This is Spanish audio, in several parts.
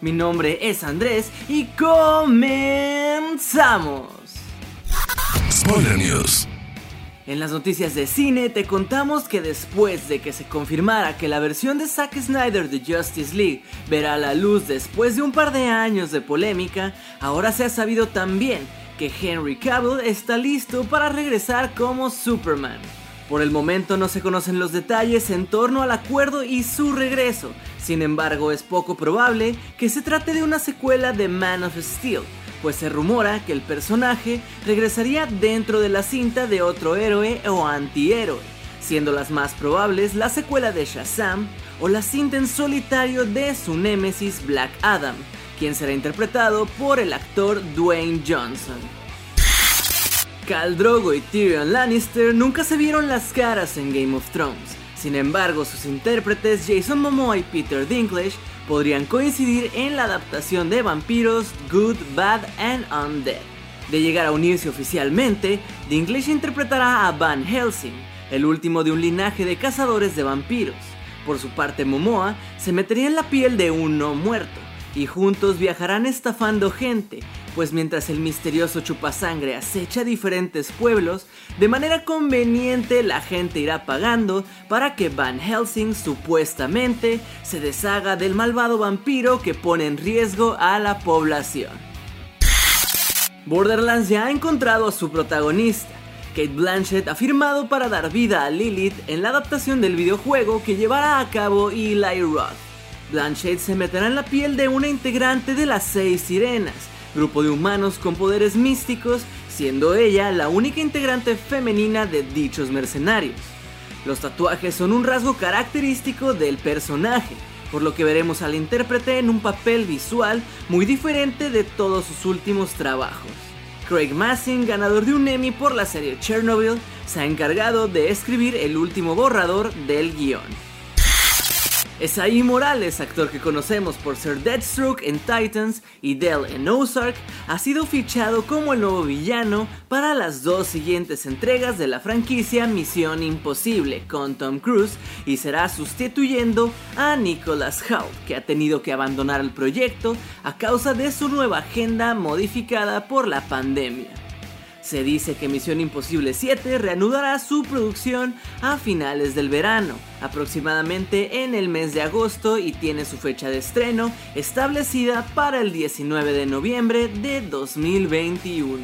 Mi nombre es Andrés y comenzamos. Spoiler News. En las noticias de cine te contamos que después de que se confirmara que la versión de Zack Snyder de Justice League verá la luz después de un par de años de polémica, ahora se ha sabido también que Henry Cavill está listo para regresar como Superman. Por el momento no se conocen los detalles en torno al acuerdo y su regreso, sin embargo es poco probable que se trate de una secuela de Man of Steel, pues se rumora que el personaje regresaría dentro de la cinta de otro héroe o antihéroe, siendo las más probables la secuela de Shazam o la cinta en solitario de su némesis Black Adam, quien será interpretado por el actor Dwayne Johnson. Khal Drogo y Tyrion Lannister nunca se vieron las caras en Game of Thrones. Sin embargo, sus intérpretes Jason Momoa y Peter Dinklage podrían coincidir en la adaptación de vampiros Good, Bad and Undead. De llegar a unirse oficialmente, Dinklage interpretará a Van Helsing, el último de un linaje de cazadores de vampiros. Por su parte, Momoa se metería en la piel de un no muerto, y juntos viajarán estafando gente, pues mientras el misterioso chupasangre acecha diferentes pueblos, de manera conveniente la gente irá pagando para que Van Helsing supuestamente se deshaga del malvado vampiro que pone en riesgo a la población. Borderlands ya ha encontrado a su protagonista. Kate Blanchett ha firmado para dar vida a Lilith en la adaptación del videojuego que llevará a cabo Eli Roth. Blanchett se meterá en la piel de una integrante de las seis sirenas, grupo de humanos con poderes místicos, siendo ella la única integrante femenina de dichos mercenarios. Los tatuajes son un rasgo característico del personaje, por lo que veremos al intérprete en un papel visual muy diferente de todos sus últimos trabajos. Craig Massing, ganador de un Emmy por la serie Chernobyl, se ha encargado de escribir el último borrador del guion. Esaí Morales, actor que conocemos por ser Deathstroke en Titans y Dell en Ozark, ha sido fichado como el nuevo villano para las dos siguientes entregas de la franquicia Misión Imposible con Tom Cruise y será sustituyendo a Nicholas Hoult, que ha tenido que abandonar el proyecto a causa de su nueva agenda modificada por la pandemia. Se dice que Misión Imposible 7 reanudará su producción a finales del verano, aproximadamente en el mes de agosto y tiene su fecha de estreno establecida para el 19 de noviembre de 2021.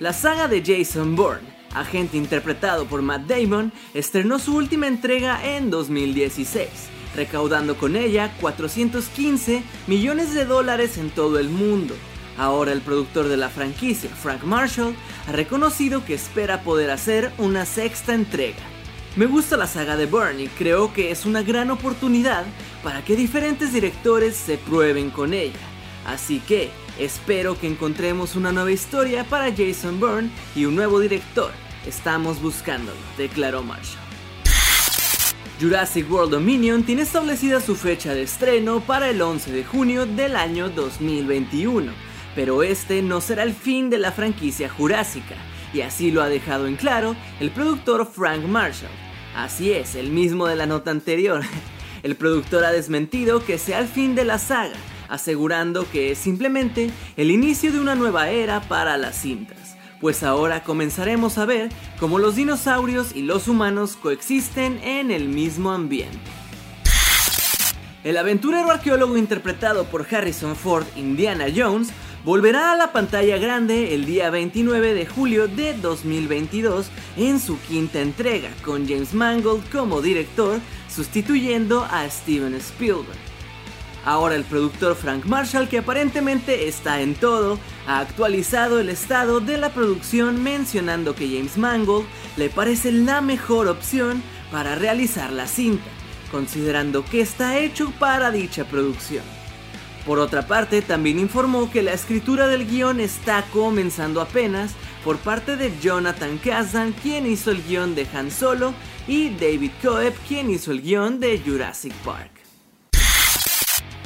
La saga de Jason Bourne, agente interpretado por Matt Damon, estrenó su última entrega en 2016 recaudando con ella 415 millones de dólares en todo el mundo, Ahora el productor de la franquicia, Frank Marshall, ha reconocido que espera poder hacer una sexta entrega. Me gusta la saga de Burn y creo que es una gran oportunidad para que diferentes directores se prueben con ella. Así que espero que encontremos una nueva historia para Jason Bourne y un nuevo director. Estamos buscándolo, declaró Marshall. Jurassic World Dominion tiene establecida su fecha de estreno para el 11 de junio del año 2021 pero este no será el fin de la franquicia jurásica, y así lo ha dejado en claro el productor Frank Marshall. Así es, el mismo de la nota anterior. El productor ha desmentido que sea el fin de la saga, asegurando que es simplemente el inicio de una nueva era para las cintas, pues ahora comenzaremos a ver cómo los dinosaurios y los humanos coexisten en el mismo ambiente. El aventurero arqueólogo interpretado por Harrison Ford, Indiana Jones, volverá a la pantalla grande el día 29 de julio de 2022 en su quinta entrega, con James Mangold como director, sustituyendo a Steven Spielberg. Ahora el productor Frank Marshall, que aparentemente está en todo, ha actualizado el estado de la producción mencionando que James Mangold le parece la mejor opción para realizar la cinta, considerando que está hecho para dicha producción. Por otra parte, también informó que la escritura del guion está comenzando apenas por parte de Jonathan Kazan, quien hizo el guion de Han Solo, y David Coeb, quien hizo el guion de Jurassic Park.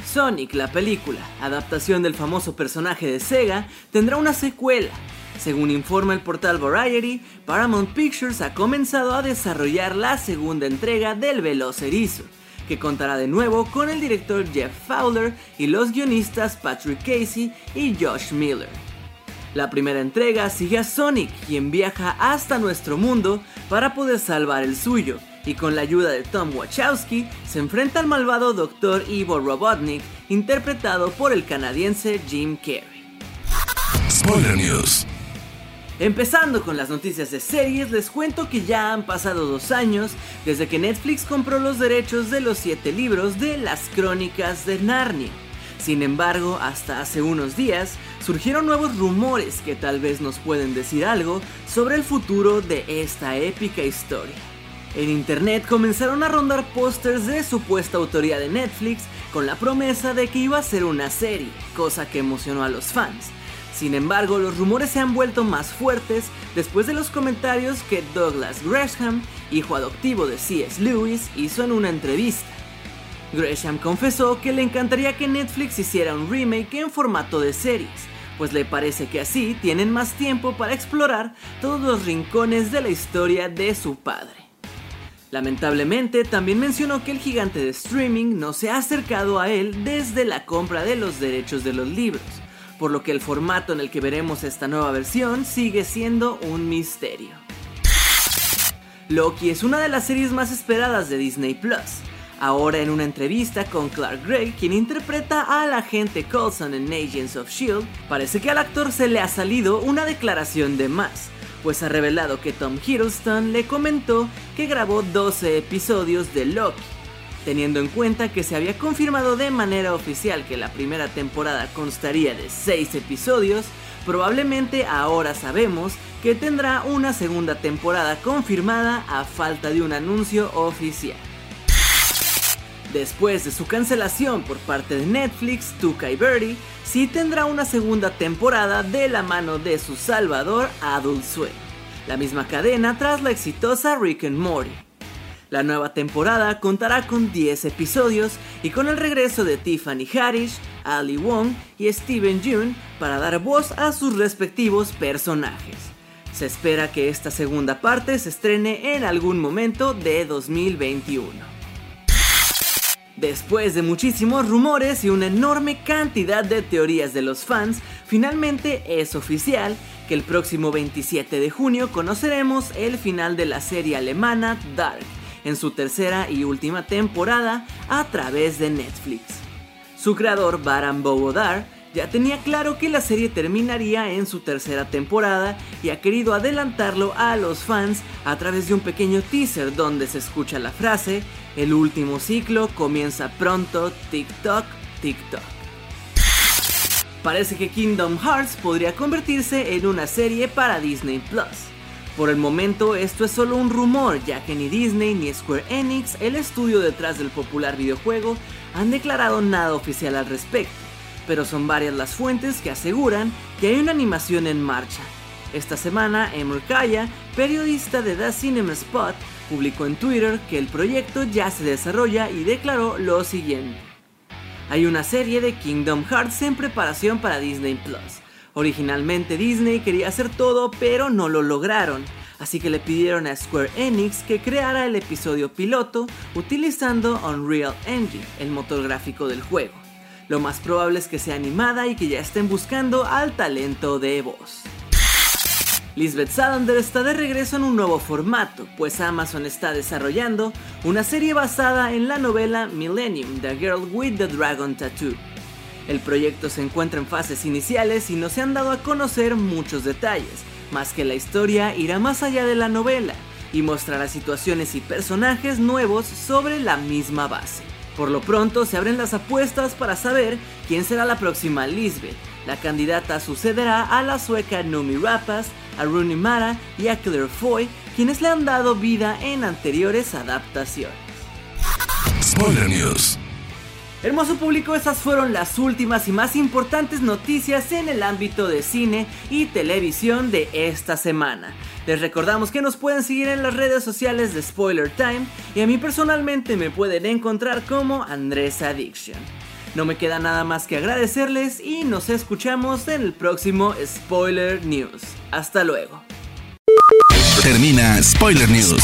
Sonic, la película, adaptación del famoso personaje de Sega, tendrá una secuela. Según informa el portal Variety, Paramount Pictures ha comenzado a desarrollar la segunda entrega del Veloz Erizo, que contará de nuevo con el director Jeff Fowler y los guionistas Patrick Casey y Josh Miller. La primera entrega sigue a Sonic, quien viaja hasta nuestro mundo para poder salvar el suyo, y con la ayuda de Tom Wachowski se enfrenta al malvado Dr. Ivo Robotnik, interpretado por el canadiense Jim Carrey. Spoiler News. Empezando con las noticias de series, les cuento que ya han pasado dos años desde que Netflix compró los derechos de los siete libros de las crónicas de Narnia. Sin embargo, hasta hace unos días surgieron nuevos rumores que tal vez nos pueden decir algo sobre el futuro de esta épica historia. En internet comenzaron a rondar pósters de supuesta autoría de Netflix con la promesa de que iba a ser una serie, cosa que emocionó a los fans. Sin embargo, los rumores se han vuelto más fuertes después de los comentarios que Douglas Gresham, hijo adoptivo de C.S. Lewis, hizo en una entrevista. Gresham confesó que le encantaría que Netflix hiciera un remake en formato de series, pues le parece que así tienen más tiempo para explorar todos los rincones de la historia de su padre. Lamentablemente, también mencionó que el gigante de streaming no se ha acercado a él desde la compra de los derechos de los libros, por lo que el formato en el que veremos esta nueva versión sigue siendo un misterio. Loki es una de las series más esperadas de Disney Plus. Ahora en una entrevista con Clark Gray, quien interpreta al agente Coulson en Agents of Shield, parece que al actor se le ha salido una declaración de más, pues ha revelado que Tom Hiddleston le comentó que grabó 12 episodios de Loki, teniendo en cuenta que se había confirmado de manera oficial que la primera temporada constaría de 6 episodios, probablemente ahora sabemos que tendrá una segunda temporada confirmada a falta de un anuncio oficial. Después de su cancelación por parte de Netflix, Tuca y Birdie sí tendrá una segunda temporada de la mano de su salvador Adult Swim, la misma cadena tras la exitosa Rick and Morty. La nueva temporada contará con 10 episodios y con el regreso de Tiffany Haddish, Ali Wong y Steven Yeun para dar voz a sus respectivos personajes. Se espera que esta segunda parte se estrene en algún momento de 2021. Después de muchísimos rumores y una enorme cantidad de teorías de los fans, finalmente es oficial que el próximo 27 de junio conoceremos el final de la serie alemana Dark, en su tercera y última temporada a través de Netflix. Su creador, Baran Bovodar, ya tenía claro que la serie terminaría en su tercera temporada y ha querido adelantarlo a los fans a través de un pequeño teaser donde se escucha la frase, el último ciclo comienza pronto, TikTok, TikTok. Parece que Kingdom Hearts podría convertirse en una serie para Disney Plus. Por el momento esto es solo un rumor, ya que ni Disney ni Square Enix, el estudio detrás del popular videojuego, han declarado nada oficial al respecto pero son varias las fuentes que aseguran que hay una animación en marcha. Esta semana, Emmer Kaya, periodista de The Cinema Spot, publicó en Twitter que el proyecto ya se desarrolla y declaró lo siguiente. Hay una serie de Kingdom Hearts en preparación para Disney Plus. Originalmente Disney quería hacer todo, pero no lo lograron, así que le pidieron a Square Enix que creara el episodio piloto utilizando Unreal Engine, el motor gráfico del juego. Lo más probable es que sea animada y que ya estén buscando al talento de voz. Lisbeth Salander está de regreso en un nuevo formato, pues Amazon está desarrollando una serie basada en la novela Millennium, The Girl with the Dragon Tattoo. El proyecto se encuentra en fases iniciales y no se han dado a conocer muchos detalles, más que la historia irá más allá de la novela y mostrará situaciones y personajes nuevos sobre la misma base. Por lo pronto se abren las apuestas para saber quién será la próxima Lisbeth. La candidata sucederá a la sueca Numi Rapace, a Rooney Mara y a Claire Foy, quienes le han dado vida en anteriores adaptaciones. Spoiler News. Hermoso público, estas fueron las últimas y más importantes noticias en el ámbito de cine y televisión de esta semana. Les recordamos que nos pueden seguir en las redes sociales de Spoiler Time y a mí personalmente me pueden encontrar como Andrés Addiction. No me queda nada más que agradecerles y nos escuchamos en el próximo Spoiler News. Hasta luego. Termina Spoiler News